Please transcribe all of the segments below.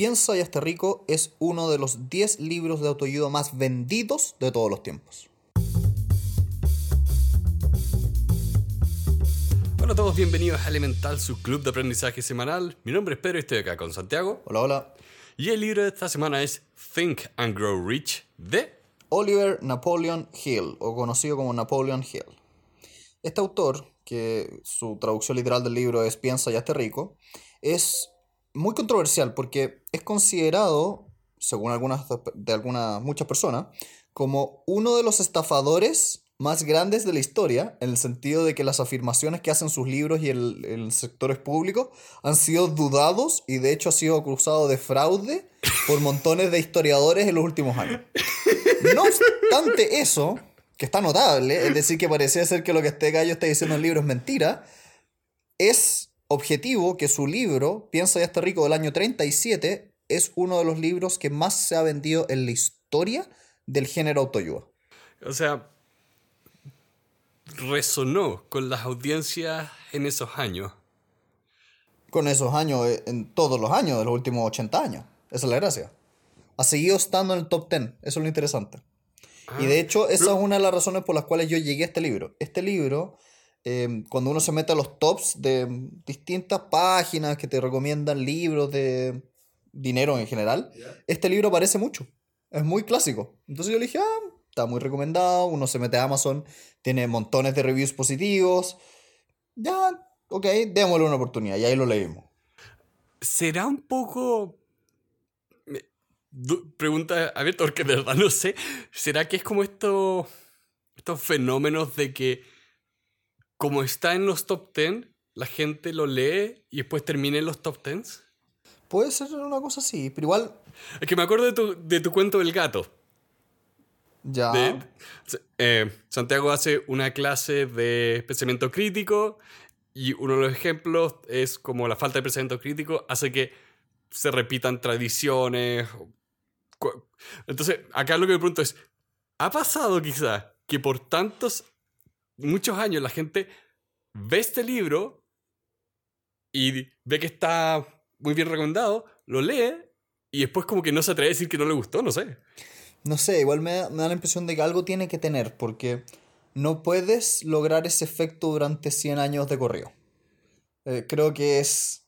Piensa y hazte rico es uno de los 10 libros de autoayuda más vendidos de todos los tiempos. Hola a todos, bienvenidos a Elemental, su club de aprendizaje semanal. Mi nombre es Pedro y estoy acá con Santiago. Hola, hola. Y el libro de esta semana es Think and Grow Rich de Oliver Napoleon Hill, o conocido como Napoleon Hill. Este autor, que su traducción literal del libro es Piensa y hazte rico, es muy controversial porque es considerado, según algunas de algunas muchas personas, como uno de los estafadores más grandes de la historia, en el sentido de que las afirmaciones que hacen sus libros y el, el sectores públicos han sido dudados y de hecho ha sido acusado de fraude por montones de historiadores en los últimos años. No obstante eso, que está notable, es decir, que parecía ser que lo que este gallo está diciendo en el libro es mentira, es objetivo que su libro, Piensa ya está rico, del año 37, es uno de los libros que más se ha vendido en la historia del género autoayuda. O sea, resonó con las audiencias en esos años. Con esos años, eh, en todos los años, de los últimos 80 años. Esa es la gracia. Ha seguido estando en el top 10. Eso es lo interesante. y de hecho, esa es una de las razones por las cuales yo llegué a este libro. Este libro, eh, cuando uno se mete a los tops de distintas páginas que te recomiendan libros de dinero en general, este libro aparece mucho. Es muy clásico. Entonces yo le dije, ah, está muy recomendado. Uno se mete a Amazon, tiene montones de reviews positivos. Ya, ok, démosle una oportunidad. Y ahí lo leímos. ¿Será un poco... Pregunta abierta porque de verdad no sé. ¿Será que es como esto, estos fenómenos de que como está en los top 10, la gente lo lee y después termina en los top 10? Puede ser una cosa así, pero igual, Es que me acuerdo de tu, de tu cuento del gato. ya. De- eh, Santiago hace una clase de pensamiento crítico y uno de los ejemplos es como la falta de pensamiento crítico hace que se repitan tradiciones. Entonces, acá lo que me pregunto es, ¿ha pasado quizá que por tantos, muchos años la gente ve este libro y ve que está muy bien recomendado, lo lee y después como que no se atreve a decir que no le gustó, no sé. No sé, igual me da, me da la impresión de que algo tiene que tener, porque no puedes lograr ese efecto durante 100 años de corrido. Eh, creo que es...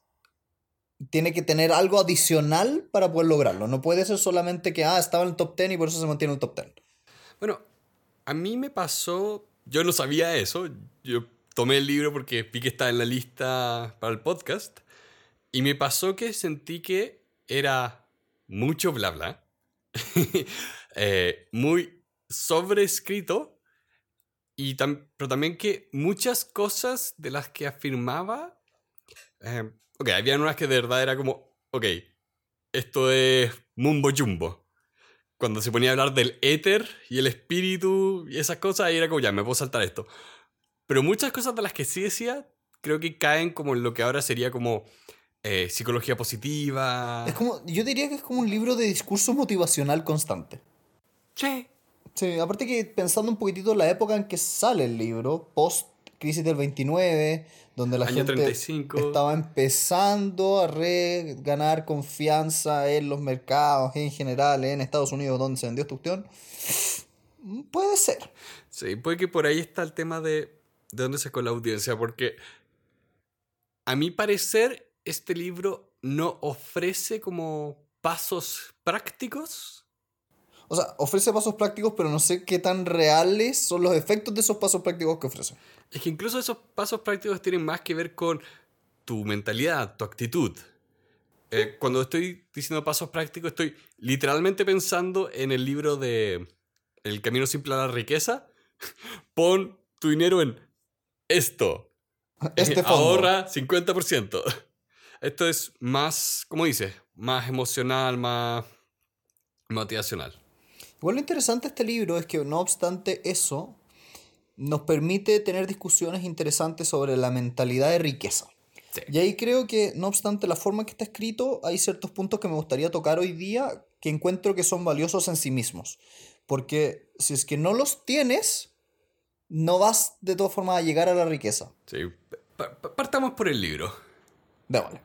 Tiene que tener algo adicional para poder lograrlo. No puede ser solamente que, ah, estaba en el top 10 y por eso se mantiene en el top 10. Bueno, a mí me pasó, yo no sabía eso, yo tomé el libro porque vi que estaba en la lista para el podcast. Y me pasó que sentí que era mucho bla bla, eh, muy sobrescrito, y tam- pero también que muchas cosas de las que afirmaba, eh, ok, había unas que de verdad era como, ok, esto es mumbo jumbo cuando se ponía a hablar del éter y el espíritu y esas cosas, ahí era como, ya, me puedo saltar esto. Pero muchas cosas de las que sí decía, creo que caen como en lo que ahora sería como eh, psicología positiva. Es como, yo diría que es como un libro de discurso motivacional constante. Sí. Sí, aparte que pensando un poquitito en la época en que sale el libro, post crisis del 29, donde la Año gente 35. estaba empezando a re ganar confianza en los mercados en general, en Estados Unidos, donde se vendió esta cuestión. Puede ser. Sí, puede que por ahí está el tema de, de dónde sacó la audiencia, porque a mi parecer este libro no ofrece como pasos prácticos. O sea, ofrece pasos prácticos, pero no sé qué tan reales son los efectos de esos pasos prácticos que ofrece. Es que incluso esos pasos prácticos tienen más que ver con tu mentalidad, tu actitud. Eh, cuando estoy diciendo pasos prácticos, estoy literalmente pensando en el libro de El camino simple a la riqueza. Pon tu dinero en esto. Este fondo. Ahorra 50%. Esto es más, como dices, más emocional, más motivacional. Igual lo interesante de este libro es que no obstante eso, nos permite tener discusiones interesantes sobre la mentalidad de riqueza. Sí. Y ahí creo que, no obstante la forma en que está escrito, hay ciertos puntos que me gustaría tocar hoy día que encuentro que son valiosos en sí mismos. Porque si es que no los tienes, no vas de todas formas a llegar a la riqueza. Sí. Pa- pa- Partamos por el libro. Démosle.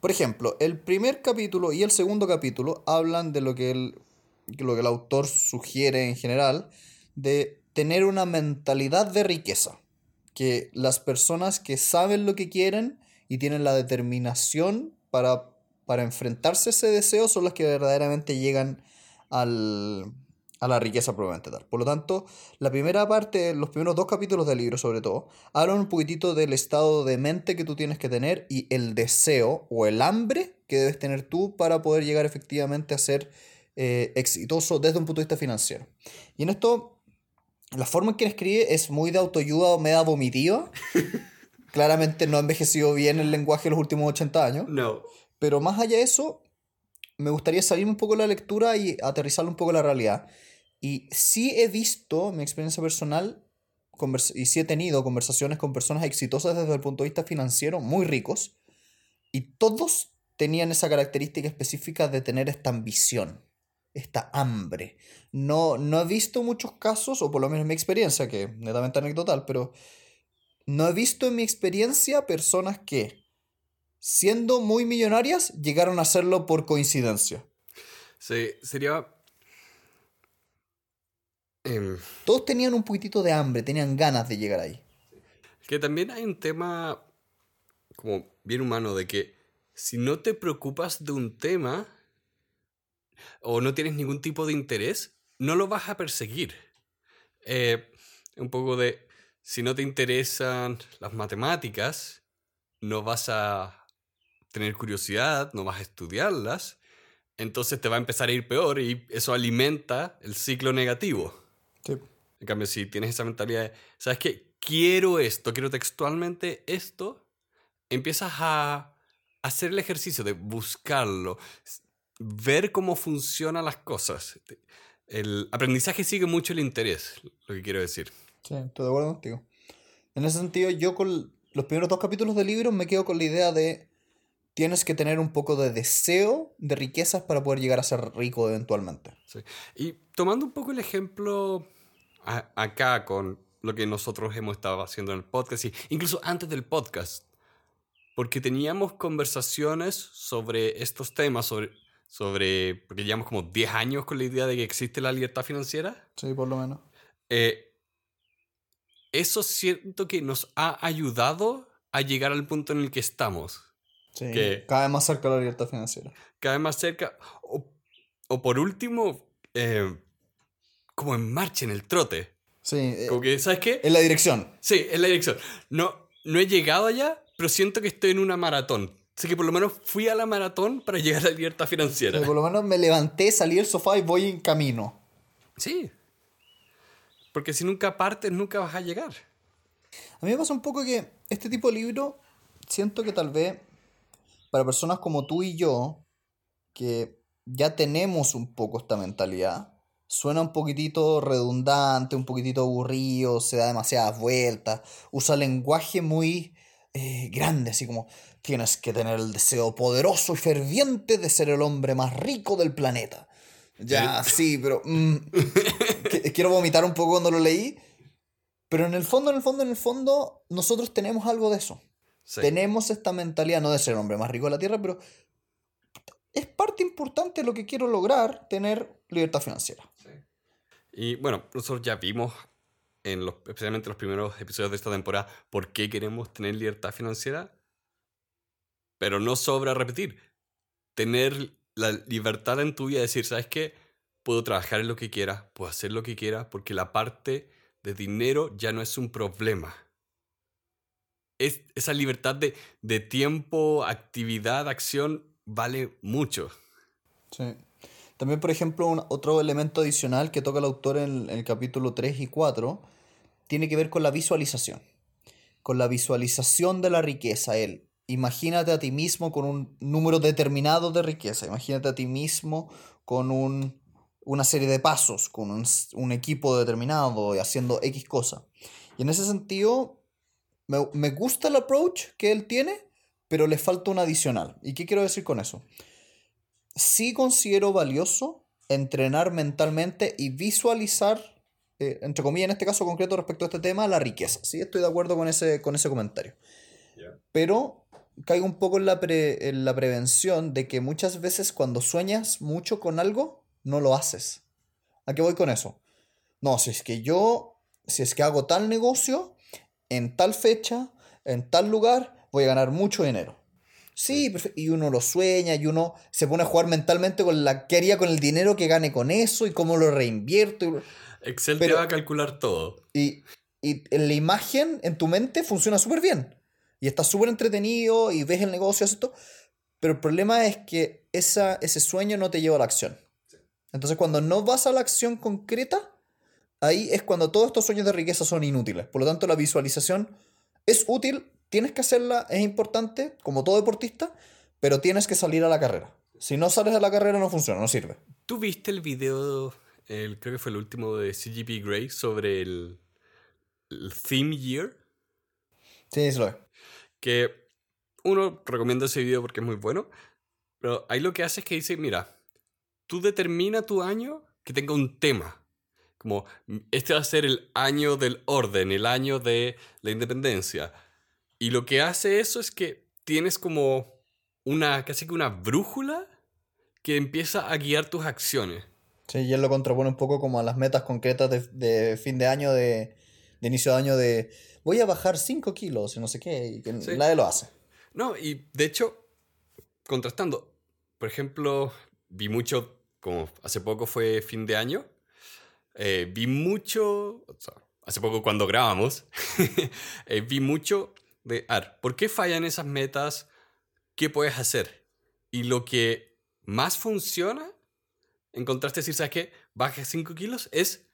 Por ejemplo, el primer capítulo y el segundo capítulo hablan de lo que el, lo que el autor sugiere en general, de tener una mentalidad de riqueza. Que las personas que saben lo que quieren y tienen la determinación para, para enfrentarse a ese deseo son las que verdaderamente llegan al, a la riqueza probablemente tal. Por lo tanto, la primera parte, los primeros dos capítulos del libro sobre todo, hablan un poquitito del estado de mente que tú tienes que tener y el deseo o el hambre que debes tener tú para poder llegar efectivamente a ser eh, exitoso desde un punto de vista financiero. Y en esto, la forma en que escribe es muy de autoayuda o media vomitiva. Claramente no ha envejecido bien el lenguaje de los últimos 80 años. No. Pero más allá de eso, me gustaría salir un poco de la lectura y aterrizar un poco la realidad. Y sí he visto, mi experiencia personal, y sí he tenido conversaciones con personas exitosas desde el punto de vista financiero, muy ricos, y todos tenían esa característica específica de tener esta ambición, esta hambre. No, no he visto muchos casos, o por lo menos en mi experiencia, que netamente anecdotal, pero no he visto en mi experiencia personas que, siendo muy millonarias, llegaron a hacerlo por coincidencia. Sí, sería Em, Todos tenían un poquitito de hambre, tenían ganas de llegar ahí. Que también hay un tema como bien humano de que si no te preocupas de un tema o no tienes ningún tipo de interés, no lo vas a perseguir. Eh, un poco de, si no te interesan las matemáticas, no vas a tener curiosidad, no vas a estudiarlas, entonces te va a empezar a ir peor y eso alimenta el ciclo negativo. En cambio, si tienes esa mentalidad de, ¿sabes qué? Quiero esto, quiero textualmente esto, empiezas a hacer el ejercicio de buscarlo, ver cómo funcionan las cosas. El aprendizaje sigue mucho el interés, lo que quiero decir. Sí, estoy de acuerdo contigo. En ese sentido, yo con los primeros dos capítulos del libro me quedo con la idea de tienes que tener un poco de deseo de riquezas para poder llegar a ser rico eventualmente. Sí. Y tomando un poco el ejemplo acá con lo que nosotros hemos estado haciendo en el podcast, y incluso antes del podcast, porque teníamos conversaciones sobre estos temas, sobre, sobre porque llevamos como 10 años con la idea de que existe la libertad financiera. Sí, por lo menos. Eh, eso siento que nos ha ayudado a llegar al punto en el que estamos. Sí, cada vez más cerca de la libertad financiera. Cada vez más cerca. O, o por último, eh, como en marcha, en el trote. Sí. Eh, como que, ¿sabes qué? En la dirección. Sí, en la dirección. No, no he llegado allá, pero siento que estoy en una maratón. Así que por lo menos fui a la maratón para llegar a la libertad financiera. por lo menos me levanté, salí del sofá y voy en camino. Sí. Porque si nunca partes, nunca vas a llegar. A mí me pasa un poco que este tipo de libro, siento que tal vez para personas como tú y yo, que ya tenemos un poco esta mentalidad, suena un poquitito redundante, un poquitito aburrido, se da demasiadas vueltas, usa lenguaje muy eh, grande, así como tienes que tener el deseo poderoso y ferviente de ser el hombre más rico del planeta. Ya, sí, pero mm, quiero vomitar un poco cuando lo leí, pero en el fondo, en el fondo, en el fondo, nosotros tenemos algo de eso. Tenemos esta mentalidad, no de ser el hombre más rico de la Tierra, pero es parte importante de lo que quiero lograr, tener libertad financiera. Y bueno, nosotros ya vimos, en los, especialmente los primeros episodios de esta temporada, por qué queremos tener libertad financiera. Pero no sobra repetir. Tener la libertad en tu vida de decir, ¿sabes qué? Puedo trabajar en lo que quiera, puedo hacer lo que quiera, porque la parte de dinero ya no es un problema. Es, esa libertad de, de tiempo, actividad, acción, vale mucho. Sí. También, por ejemplo, otro elemento adicional que toca el autor en, el capítulo 3 y 4 tiene que ver con la visualización. Con la visualización de la riqueza. Él, imagínate a ti mismo con un número determinado de riqueza. Imagínate a ti mismo con un, una serie de pasos, con un, un equipo determinado y haciendo X cosa. Y en ese sentido, me, me gusta el approach que él tiene, pero le falta un adicional. ¿Y qué quiero decir con eso? sí considero valioso entrenar mentalmente y visualizar, eh, entre comillas, en este caso concreto respecto a este tema, la riqueza. Sí, estoy de acuerdo con ese, con ese comentario. Pero caigo un poco en la, en la prevención de que muchas veces cuando sueñas mucho con algo, no lo haces. ¿A qué voy con eso? No, si es que yo, si es que hago tal negocio, en tal fecha, en tal lugar, voy a ganar mucho dinero. Sí, y uno lo sueña y uno se pone a jugar mentalmente con la que haría con el dinero que gane con eso y cómo lo reinvierto. Excel te va a calcular todo. Y, y en la imagen, en tu mente, funciona súper bien. Y estás súper entretenido y ves el negocio, esto. Pero el problema es que esa, ese sueño no te lleva a la acción. Entonces, cuando no vas a la acción concreta, ahí es cuando todos estos sueños de riqueza son inútiles. Por lo tanto, la visualización es útil, tienes que hacerla, es importante, como todo deportista, pero tienes que salir a la carrera. Si no sales a la carrera, no funciona, no sirve. ¿Tú viste el video, el, creo que fue el último de CGP Grey, sobre el, el Theme Year? Sí, eso lo es. Que uno recomienda ese video porque es muy bueno, pero ahí lo que hace es que dice, mira, tú determina tu año que tenga un tema. Como, este va a ser el año del orden, el año de la independencia. Y lo que hace eso es que tienes como una, casi que una brújula que empieza a guiar tus acciones. Sí, y él lo contrapone un poco como a las metas concretas de, fin de año, de, inicio de año, de voy a bajar 5 kilos y no sé qué, y que nadie lo hace. No, y de hecho, contrastando, por ejemplo, vi mucho, como hace poco fue fin de año, eh, vi mucho, hace poco cuando grabamos, eh, vi mucho de, ar, ¿por qué fallan esas metas? ¿Qué puedes hacer? Y lo que más funciona, encontraste decir, ¿sabes qué? Baja 5 kilos, es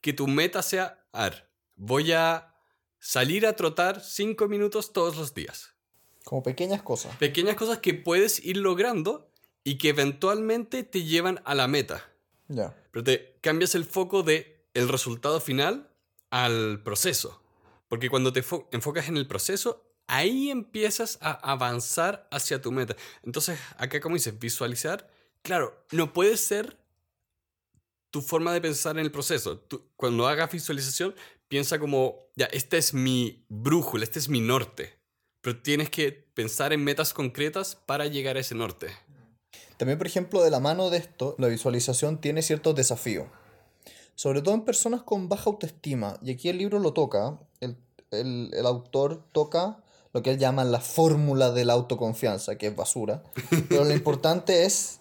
que tu meta sea, ar, voy a salir a trotar 5 minutos todos los días. Como pequeñas cosas. Pequeñas cosas que puedes ir logrando y que eventualmente te llevan a la meta. Ya. Pero te cambias el foco de el resultado final al proceso. Porque cuando te enfocas en el proceso, ahí empiezas a avanzar hacia tu meta. Entonces, acá como dices, visualizar, claro, no puede ser tu forma de pensar en el proceso. cuando hagas visualización, piensa como, ya, esta es mi brújula, este es mi norte. Pero tienes que pensar en metas concretas para llegar a ese norte. También, por ejemplo, de la mano de esto, la visualización tiene ciertos desafíos. Sobre todo en personas con baja autoestima. Y aquí el libro lo toca, el, autor toca lo que él llama la fórmula de la autoconfianza, que es basura. Pero lo importante es,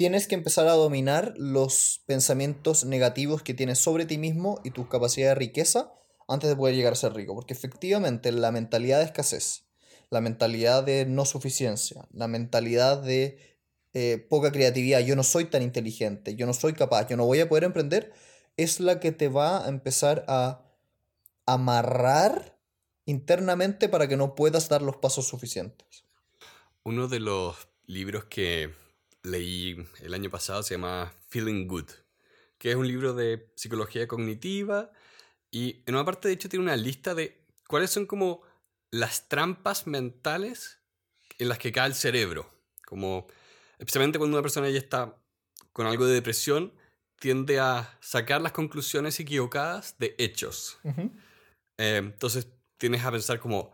tienes que empezar a dominar los pensamientos negativos que tienes sobre ti mismo y tus capacidades de riqueza antes de poder llegar a ser rico. Porque efectivamente la mentalidad de escasez la mentalidad de no suficiencia, la mentalidad de eh, poca creatividad, yo no soy tan inteligente, yo no soy capaz, yo no voy a poder emprender, es la que te va a empezar a amarrar internamente para que no puedas dar los pasos suficientes. Uno de los libros que leí el año pasado se llama Feeling Good, que es un libro de psicología cognitiva y en una parte de hecho tiene una lista de cuáles son como las trampas mentales en las que cae el cerebro. Como, especialmente cuando una persona ya está con algo de depresión, tiende a sacar las conclusiones equivocadas de hechos. Eh, entonces tienes a pensar como,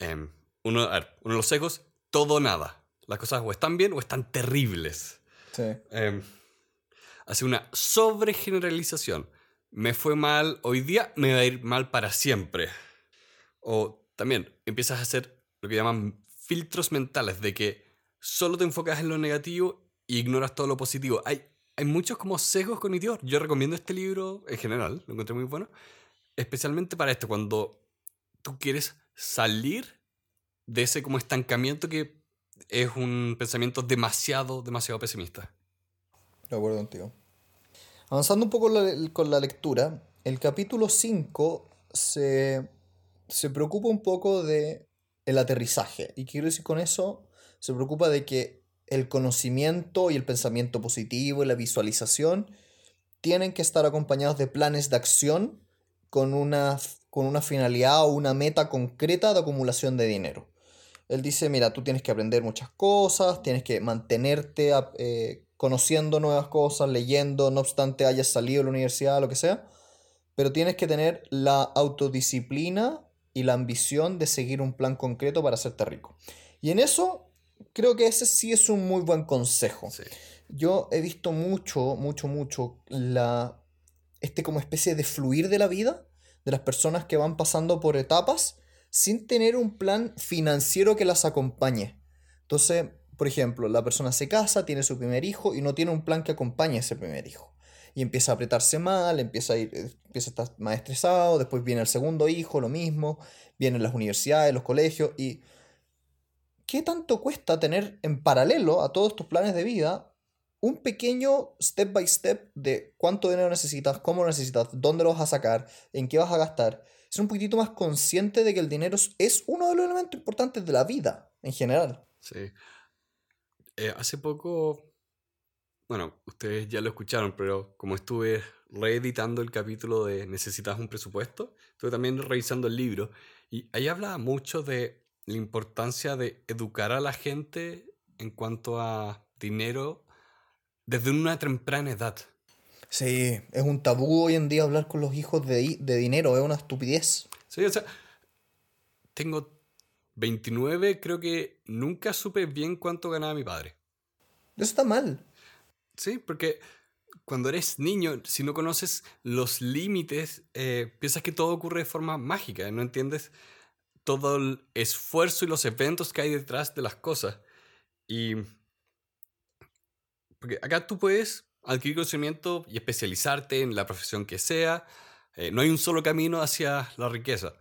em, uno, a ver, uno de los sesgos, todo nada. Las cosas o están bien o están terribles. Sí. Em, hace una sobregeneralización. Me fue mal hoy día, me va a ir mal para siempre. O también empiezas a hacer lo que llaman filtros mentales, de que solo te enfocas en lo negativo y ignoras todo lo positivo. Hay, hay muchos como sesgos cognitivos. Yo recomiendo este libro en general, lo encontré muy bueno, especialmente para esto, cuando tú quieres salir de ese como estancamiento que es un pensamiento demasiado, demasiado pesimista. De acuerdo contigo. Avanzando un poco con la lectura, el capítulo 5 se se preocupa un poco de el aterrizaje. Y quiero decir con eso, se preocupa de que el conocimiento y el pensamiento positivo y la visualización tienen que estar acompañados de planes de acción con una, con una finalidad o una meta concreta de acumulación de dinero. Él dice, mira, tú tienes que aprender muchas cosas, tienes que mantenerte eh, conociendo nuevas cosas, leyendo, no obstante hayas salido de la universidad, lo que sea, pero tienes que tener la autodisciplina y la ambición de seguir un plan concreto para hacerte rico. Y en eso creo que ese sí es un muy buen consejo. Sí. Yo he visto mucho, mucho, mucho la este como especie de fluir de la vida de las personas que van pasando por etapas sin tener un plan financiero que las acompañe. Entonces, por ejemplo, la persona se casa, tiene su primer hijo y no tiene un plan que acompañe a ese primer hijo. Y empieza a apretarse mal, empieza a, ir, eh, empieza a estar más estresado, después viene el segundo hijo, lo mismo, vienen las universidades, los colegios y... ¿Qué tanto cuesta tener en paralelo a todos tus planes de vida un pequeño step by step de cuánto dinero necesitas, cómo lo necesitas, dónde lo vas a sacar, en qué vas a gastar? Ser un poquitito más consciente de que el dinero es- uno de los elementos importantes de la vida en general. Sí. Eh, hace poco, bueno, ustedes ya lo escucharon, pero como estuve reeditando el capítulo de Necesitas un presupuesto, estuve también revisando el libro y ahí hablaba mucho de la importancia de educar a la gente en cuanto a dinero desde una temprana edad. Sí, es un tabú hoy en día hablar con los hijos de, de dinero, es una estupidez. Sí, o sea, tengo 29, creo que nunca supe bien cuánto ganaba mi padre. Eso está mal. Sí, porque cuando eres niño, si no conoces los límites, eh, piensas que todo ocurre de forma mágica, no entiendes todo el esfuerzo y los eventos que hay detrás de las cosas. Y porque acá tú puedes adquirir conocimiento y especializarte en la profesión que sea. eh, no hay un solo camino hacia la riqueza.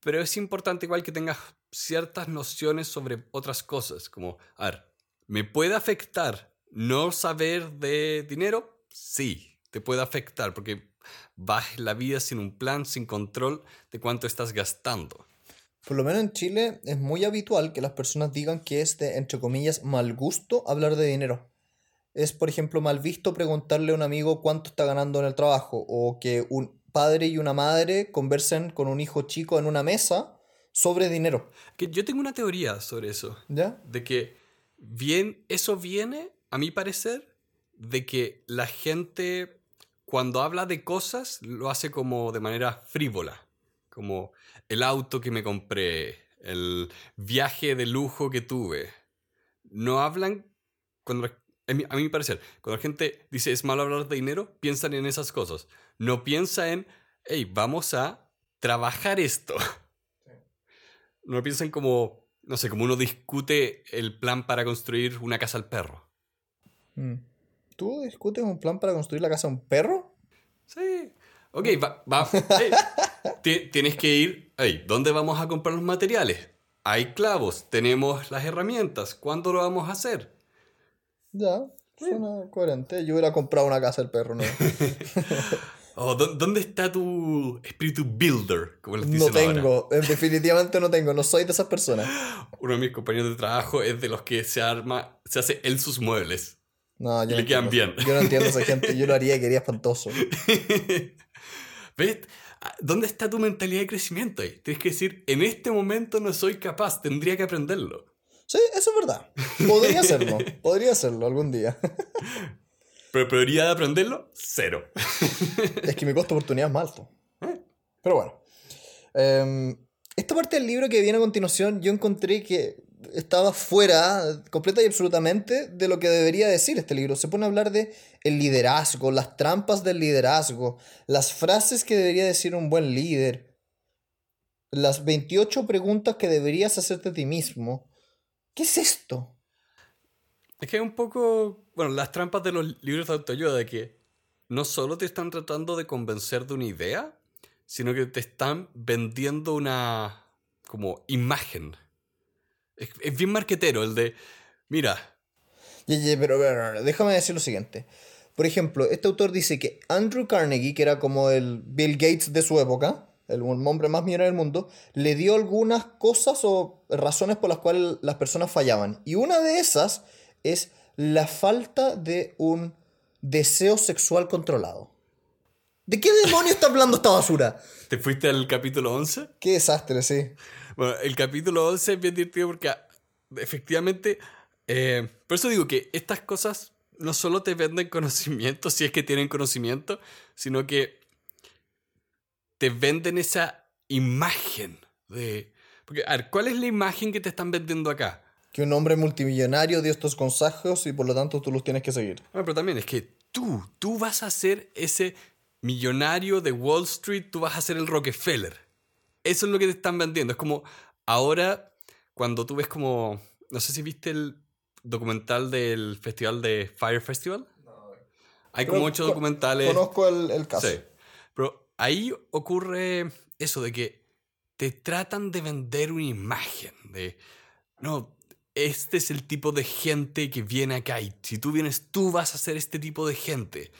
Pero es importante igual que tengas ciertas nociones sobre otras cosas, como, a ver, ¿me puede afectar no saber de dinero? Sí, te puede afectar porque vas la vida sin un plan, sin control de cuánto estás gastando. Por lo menos en Chile es muy habitual que las personas digan que es de, entre comillas, mal gusto hablar de dinero. Es, por ejemplo, mal visto preguntarle a un amigo cuánto está ganando en el trabajo o que un padre y una madre conversen con un hijo chico en una mesa sobre dinero. Que yo tengo una teoría sobre eso. ¿Ya? de que bien, eso viene, a mi parecer, de que la gente cuando habla de cosas lo hace como de manera frívola, como el auto que me compré, el viaje de lujo que tuve. No hablan, cuando, a mi, a mi parecer, cuando la gente dice es malo hablar de dinero, piensan en esas cosas. No piensa en, hey, vamos a trabajar esto. No piensan como, no sé, como uno discute el plan para construir una casa al perro. Mm. ¿Tú discutes un plan para construir la casa de un perro? Sí. Ok, va, va. hey, ti- tienes que ir. Hey, ¿dónde vamos a comprar los materiales? Hay clavos, tenemos las herramientas. ¿Cuándo lo vamos a hacer? Ya, suena coherente. Yo hubiera comprado una casa del perro, ¿no? Oh, ¿dó- ¿Dónde está tu espíritu builder? Como les No dicen tengo, eh, definitivamente no tengo, no soy de esas personas. Uno de mis compañeros de trabajo es de los que se arma, se hace él sus muebles. No, yo Y no le quedan entiendo. bien. Yo no entiendo a esa gente, yo lo haría y quería espantoso. ¿Ves? Ah, ¿Dónde está tu mentalidad de crecimiento ahí? Tienes que decir, en este momento no soy capaz, tendría que aprenderlo. Sí, eso es verdad. Podría hacerlo, podría hacerlo algún día. Pero prioridad de aprenderlo, cero. Es que mi costo de oportunidad es más alto. Pero bueno. Em, esta parte del libro que viene a continuación, yo encontré que estaba fuera, completa y absolutamente, de lo que debería decir este libro. Se pone a hablar de el liderazgo, las trampas del liderazgo, las frases que debería decir un buen líder, las 28 preguntas que deberías hacerte a ti mismo. ¿Qué es esto? Es que es un poco, bueno, las trampas de los libros de autoayuda, de que no solo te están tratando de convencer de una idea, sino que te están vendiendo una, como, imagen. Es, es bien marquetero el de, mira, pero, pero, pero, déjame decir lo siguiente. Por ejemplo, este autor dice que Andrew Carnegie, que era como el Bill Gates de su época, el hombre más millonario del mundo, le dio algunas cosas o razones por las cuales las personas fallaban. Y una de esas es la falta de un deseo sexual controlado. ¿De qué demonio está hablando esta basura? ¿te fuiste al capítulo 11? Qué desastre, sí. Bueno, el capítulo 11 es bien divertido porque ah, efectivamente, eh, por eso digo que estas cosas no solo te venden conocimiento, si es que tienen conocimiento, sino que te venden esa imagen de... Porque, a ver, ¿cuál es la imagen que te están vendiendo acá? Que un hombre multimillonario dio estos consejos y por lo tanto tú los tienes que seguir. Bueno, pero también es que tú, tú vas a ser ese millonario de Wall Street, tú vas a ser el Rockefeller. Eso es lo que te están vendiendo. Es como ahora, cuando tú ves como, no sé si viste el documental del festival de Fire Festival. Hay como ocho documentales. Conozco el, el caso. Sí. Pero ahí ocurre eso de que te tratan de vender una imagen de, no, este es el tipo de gente que viene acá y si tú vienes tú vas a ser este tipo de gente.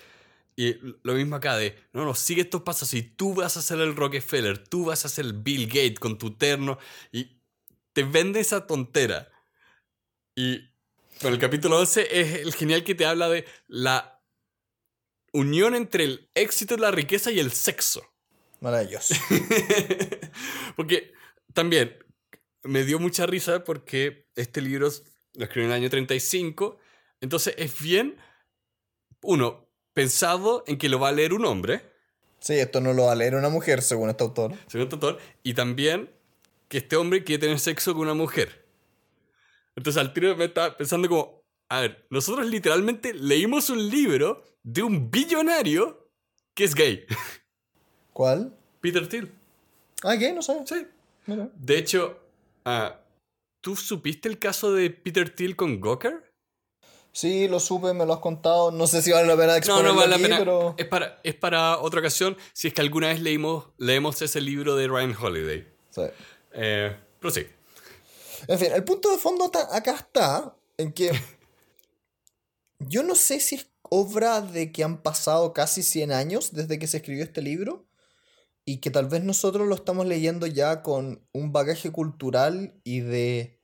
Y lo mismo acá de, no, no, sigue estos pasos y tú vas a ser el Rockefeller, tú vas a ser el Bill Gates con tu terno y te vende esa tontera. Y el capítulo 11 es el genial que te habla de la unión entre el éxito, la riqueza y el sexo. Maravilloso. porque también me dio mucha risa porque este libro lo escribió en el año 35. Entonces es bien, uno, pensado en que lo va a leer un hombre, Sí, esto no lo va a leer una mujer, según este autor. según el autor, y también que este hombre quiere tener sexo con una mujer. Entonces al tiro me estaba pensando como, a ver, nosotros literalmente leímos un libro de un billonario que es gay. ¿Cuál? Peter Thiel. Ah, ¿qué? No sé. Sí. Mira. De hecho, ah, ¿tú supiste el caso de Peter Thiel con Gawker? Sí, lo supe, me lo has contado. No sé si vale la pena No, exponerlo no vale aquí, la pena. pero... Es, para, es para otra ocasión si es que alguna vez leímos, leemos ese libro de Ryan Holiday. Sí. Eh, pero sí. En fin, el punto de fondo acá está en que yo no sé si es obra de que han pasado casi 100 años desde que se escribió este libro y que tal vez nosotros lo estamos leyendo ya con un bagaje cultural y de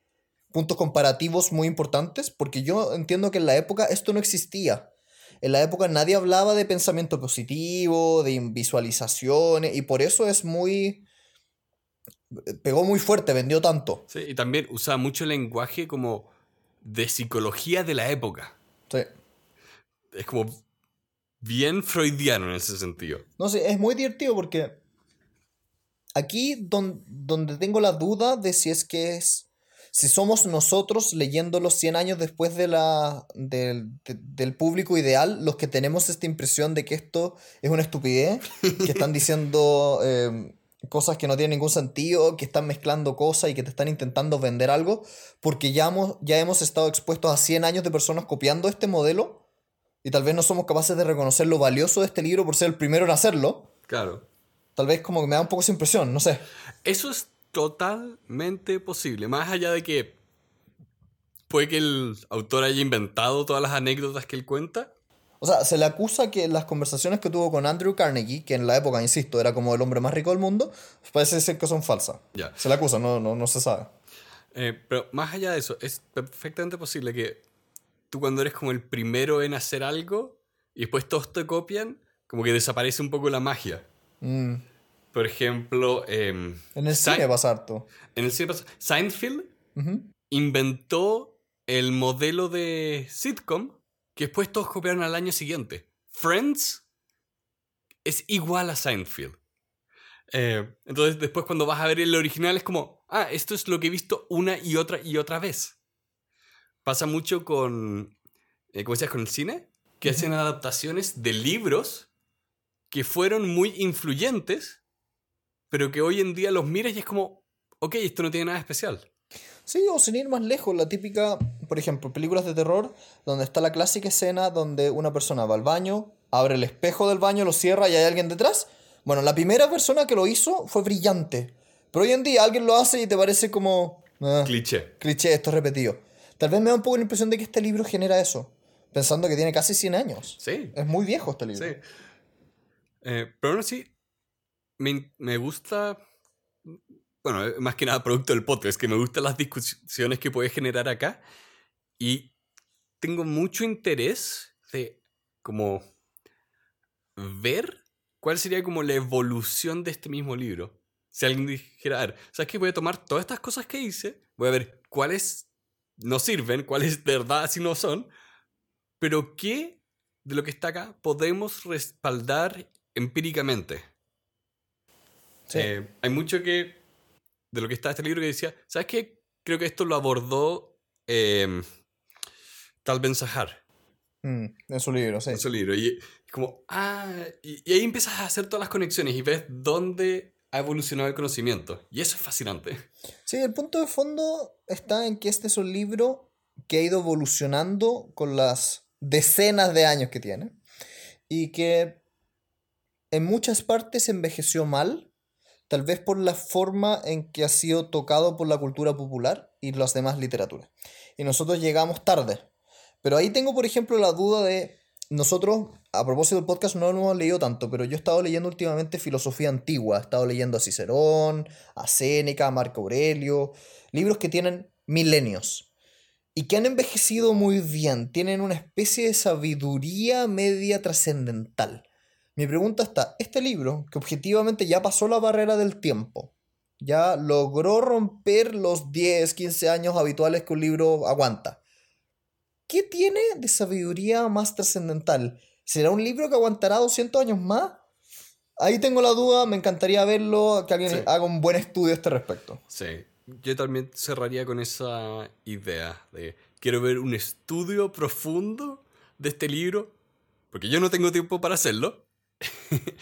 puntos comparativos muy importantes, porque yo entiendo que en la época esto no existía. En la época nadie hablaba de pensamiento positivo, de visualizaciones, y por eso es muy... pegó muy fuerte, vendió tanto. sí. Y también usaba mucho lenguaje como de psicología de la época. Sí. Es como bien freudiano en ese sentido. No sé, es muy divertido porque aquí don- donde tengo la duda de si es que es. Si somos nosotros leyéndolo 100 años después de la, del, de- del público ideal, los que tenemos esta impresión de que esto es una estupidez, que están diciendo eh, cosas que no tienen ningún sentido, que están mezclando cosas y que te están intentando vender algo, porque ya hemos, ya hemos estado expuestos a 100 años de personas copiando este modelo y tal vez no somos capaces de reconocer lo valioso de este libro por ser el primero en hacerlo. Claro. Tal vez como que me da un poco esa impresión, no sé. Eso es totalmente posible. Más allá de que puede que el autor haya inventado todas las anécdotas que él cuenta. O sea, se le acusa que las conversaciones que tuvo con Andrew Carnegie, que en la época, insisto, era como el hombre más rico del mundo, parece ser que son falsas. Se le acusa, no, no, no se sabe. Eh, pero más allá de eso, es perfectamente posible que tú cuando eres como el primero en hacer algo y después todos te copian, como que desaparece un poco la magia. Mm. Por ejemplo, em, En el cine pasa harto. en el cine pasa- Seinfeld inventó el modelo de sitcom que después todos copiaron al año siguiente. Friends es igual a Seinfeld. Eh, entonces después cuando vas a ver el original es como, ah, esto es lo que he visto una y otra y otra vez. Pasa mucho con, eh, ¿cómo decías? Con el cine, que hacen adaptaciones de libros que fueron muy influyentes, pero que hoy en día los miras y es como, ok, esto no tiene nada especial. Sí, o sin ir más lejos, la típica, por ejemplo, películas de terror, donde está la clásica escena donde una persona va al baño, abre el espejo del baño, lo cierra y hay alguien detrás. Bueno, la primera persona que lo hizo fue brillante. Pero hoy en día alguien lo hace y te parece como... "Ah, Cliché. cliché, esto es repetido. Tal vez me da un poco la impresión de que este libro genera eso, pensando que tiene casi 100 años. Sí, Es muy viejo este libro. sí. Eh, pero aún así, me, me gusta. Bueno, eh, más que nada producto del podcast, que me gustan las discusiones que puede generar acá. Y tengo mucho interés de como ver cuál sería como la evolución de este mismo libro. Si alguien dijera, a ver, ¿sabes qué? Voy a tomar todas estas cosas que hice, voy a ver cuáles no sirven, cuáles de verdad si no son, pero qué de lo que está acá podemos respaldar empíricamente. Eh, hay mucho que, de lo que está este libro que decía, ¿sabes qué? Creo que esto lo abordó eh, Tal Ben Sahar. Mm, en su libro, sí. En su libro. Y como, ah, y, ahí empiezas a hacer todas las conexiones y ves dónde ha evolucionado el conocimiento. Y eso es fascinante. Sí, el punto de fondo está en que este es un libro que ha ido evolucionando con las decenas de años que tiene y que en muchas partes envejeció mal, tal vez por la forma en que ha sido tocado por la cultura popular y las demás literaturas. Y nosotros llegamos tarde. Pero ahí tengo, por ejemplo, la duda de nosotros, a propósito del podcast, no lo hemos leído tanto, pero yo he estado leyendo últimamente filosofía antigua. He estado leyendo a Cicerón, a Séneca, a Marco Aurelio, libros que tienen milenios y que han envejecido muy bien. Tienen una especie de sabiduría media trascendental. Mi pregunta está, este libro, que objetivamente ya pasó la barrera del tiempo, ya logró romper los 10, 15 años habituales que un libro aguanta. ¿Qué tiene de sabiduría más trascendental? ¿Será un libro que aguantará 200 años más? Ahí tengo la duda, me encantaría verlo, que alguien haga un buen estudio a este respecto. Sí, yo también cerraría con esa idea de quiero ver un estudio profundo de este libro, porque yo no tengo tiempo para hacerlo,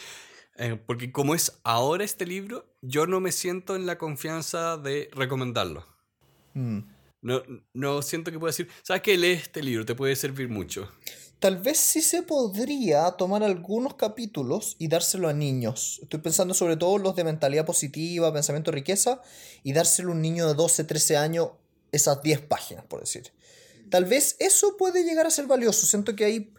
Eh, porque como es ahora este libro, yo no me siento en la confianza de recomendarlo. Mm. No, no siento que pueda decir, ¿sabes qué? Lee este libro, te puede servir mucho. Tal vez sí se podría tomar algunos capítulos y dárselo a niños. Estoy pensando sobre todo los de mentalidad positiva, pensamiento de riqueza, y dárselo a un niño de 12, 13 años esas 10 páginas, por decir. Tal vez eso puede llegar a ser valioso. Siento que hay,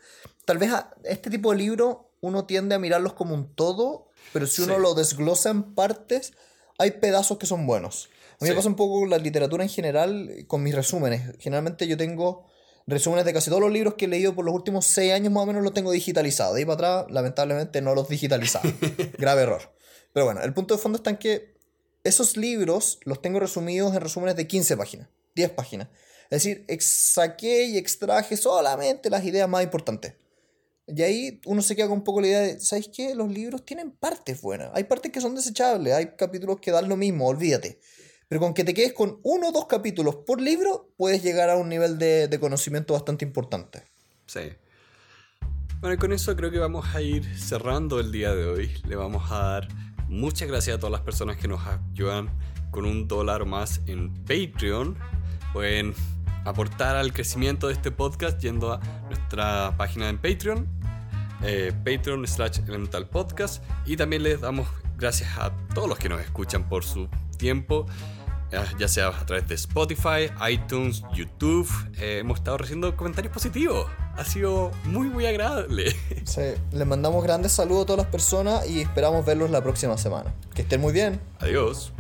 tal vez este tipo de libro uno tiende a mirarlos como un todo, pero si uno lo desglosa en partes, hay pedazos que son buenos. A mí me pasa un poco con la literatura en general, con mis resúmenes. Generalmente yo tengo resúmenes de casi todos los libros que he leído por los últimos seis años más o menos los tengo digitalizados. De ahí para atrás, lamentablemente, no los digitalizaba. Grave error. Pero bueno, el punto de fondo está en que esos libros los tengo resumidos en resúmenes de 15 páginas, 10 páginas. Es decir, saqué y extraje solamente las ideas más importantes. Y ahí uno se queda con un poco la idea de, ¿sabes qué? Los libros tienen partes buenas. Hay partes que son desechables, hay capítulos que dan lo mismo, olvídate. Pero con que te quedes con uno o dos capítulos por libro, puedes llegar a un nivel de, de conocimiento bastante importante. Sí. Bueno, y con eso creo que vamos a ir cerrando el día de hoy. Le vamos a dar muchas gracias a todas las personas que nos ayudan con un dólar más en Patreon. Pueden aportar al crecimiento de este podcast yendo a nuestra página en Patreon, eh, Patreon slash Elemental Podcast. Y también les damos gracias a todos los que nos escuchan por su tiempo, eh, ya sea a través de Spotify, iTunes, YouTube. Eh, hemos estado recibiendo comentarios positivos. Ha sido muy, muy agradable. Sí, les mandamos grandes saludos a todas las personas y esperamos verlos la próxima semana. Que estén muy bien. Adiós.